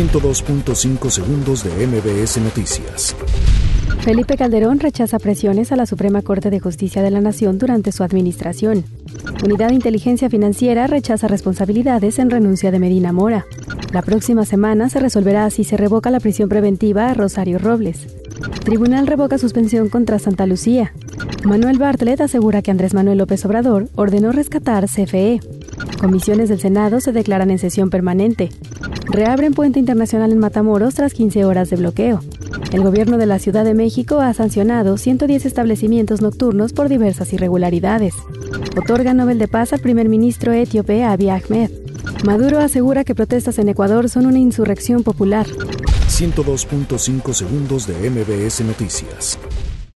102.5 segundos de MBS Noticias. Felipe Calderón rechaza presiones a la Suprema Corte de Justicia de la Nación durante su administración. Unidad de Inteligencia Financiera rechaza responsabilidades en renuncia de Medina Mora. La próxima semana se resolverá si se revoca la prisión preventiva a Rosario Robles. Tribunal revoca suspensión contra Santa Lucía. Manuel Bartlett asegura que Andrés Manuel López Obrador ordenó rescatar CFE. Comisiones del Senado se declaran en sesión permanente. Reabren puente internacional en Matamoros tras 15 horas de bloqueo. El gobierno de la Ciudad de México ha sancionado 110 establecimientos nocturnos por diversas irregularidades. Otorga Nobel de Paz al primer ministro etíope Abiy Ahmed. Maduro asegura que protestas en Ecuador son una insurrección popular. 102.5 segundos de MBS Noticias.